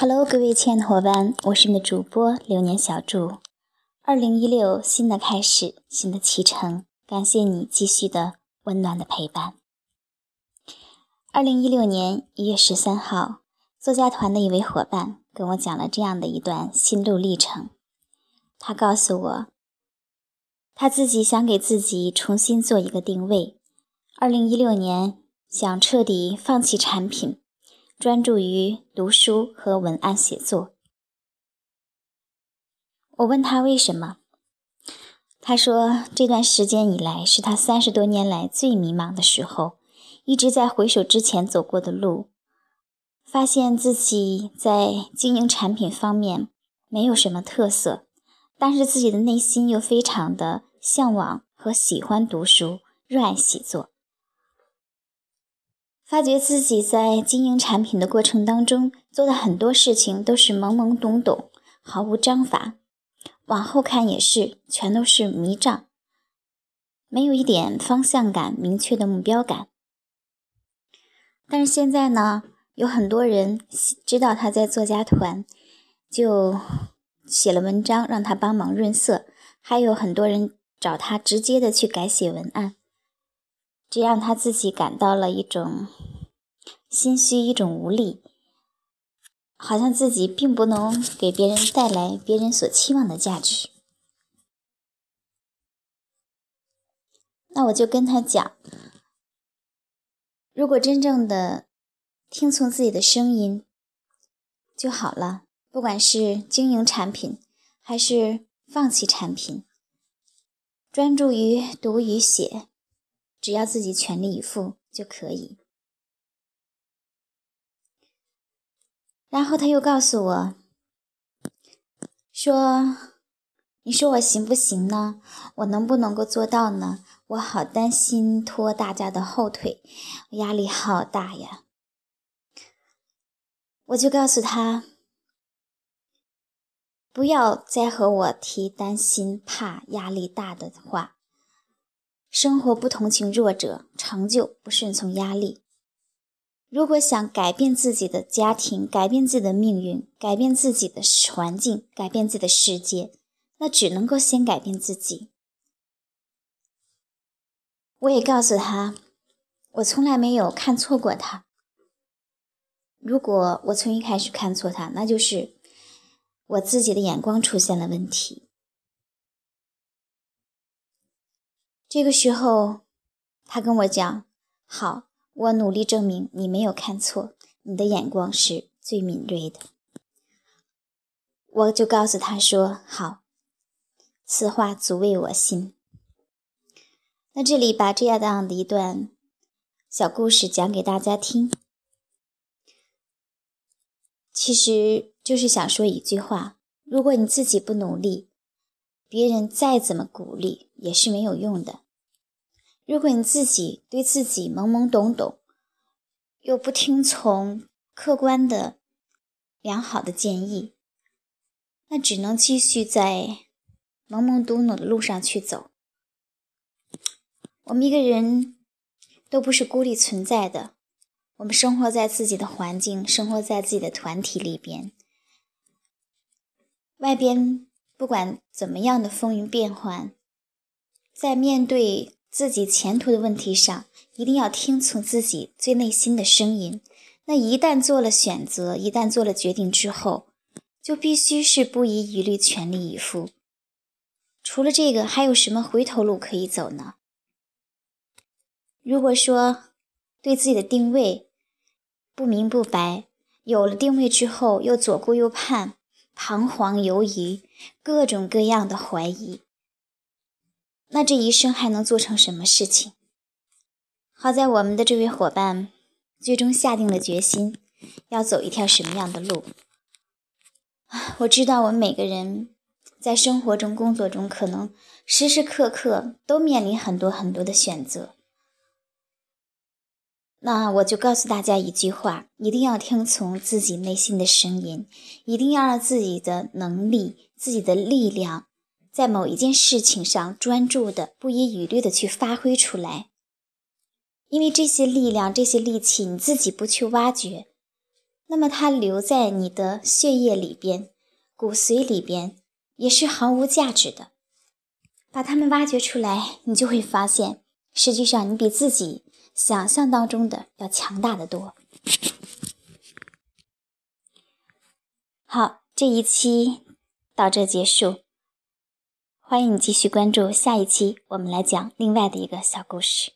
Hello，各位亲爱的伙伴，我是你的主播流年小筑。二零一六，新的开始，新的启程，感谢你继续的温暖的陪伴。二零一六年一月十三号，作家团的一位伙伴跟我讲了这样的一段心路历程。他告诉我，他自己想给自己重新做一个定位。二零一六年，想彻底放弃产品。专注于读书和文案写作。我问他为什么，他说这段时间以来是他三十多年来最迷茫的时候，一直在回首之前走过的路，发现自己在经营产品方面没有什么特色，但是自己的内心又非常的向往和喜欢读书，热爱写作。发觉自己在经营产品的过程当中做的很多事情都是懵懵懂懂，毫无章法，往后看也是全都是迷障，没有一点方向感、明确的目标感。但是现在呢，有很多人知道他在作家团，就写了文章让他帮忙润色，还有很多人找他直接的去改写文案。这让他自己感到了一种心虚，一种无力，好像自己并不能给别人带来别人所期望的价值。那我就跟他讲，如果真正的听从自己的声音就好了，不管是经营产品还是放弃产品，专注于读与写。只要自己全力以赴就可以。然后他又告诉我，说：“你说我行不行呢？我能不能够做到呢？我好担心拖大家的后腿，压力好大呀。”我就告诉他，不要再和我提担心、怕、压力大的话。生活不同情弱者，成就不顺从压力。如果想改变自己的家庭，改变自己的命运，改变自己的环境，改变自己的世界，那只能够先改变自己。我也告诉他，我从来没有看错过他。如果我从一开始看错他，那就是我自己的眼光出现了问题。这个时候，他跟我讲：“好，我努力证明你没有看错，你的眼光是最敏锐的。”我就告诉他说：“好，此话足为我心。”那这里把这样的一段小故事讲给大家听，其实就是想说一句话：如果你自己不努力，别人再怎么鼓励也是没有用的。如果你自己对自己懵懵懂懂，又不听从客观的良好的建议，那只能继续在懵懵懂懂的路上去走。我们一个人都不是孤立存在的，我们生活在自己的环境，生活在自己的团体里边，外边。不管怎么样的风云变幻，在面对自己前途的问题上，一定要听从自己最内心的声音。那一旦做了选择，一旦做了决定之后，就必须是不遗余力、全力以赴。除了这个，还有什么回头路可以走呢？如果说对自己的定位不明不白，有了定位之后又左顾右盼。彷徨犹豫，各种各样的怀疑，那这一生还能做成什么事情？好在我们的这位伙伴最终下定了决心，要走一条什么样的路？我知道我们每个人在生活中、工作中，可能时时刻刻都面临很多很多的选择。那我就告诉大家一句话：一定要听从自己内心的声音，一定要让自己的能力、自己的力量，在某一件事情上专注的、不遗余力的去发挥出来。因为这些力量、这些力气，你自己不去挖掘，那么它留在你的血液里边、骨髓里边也是毫无价值的。把它们挖掘出来，你就会发现，实际上你比自己想象当中的要强大的多。好，这一期到这结束，欢迎你继续关注下一期，我们来讲另外的一个小故事。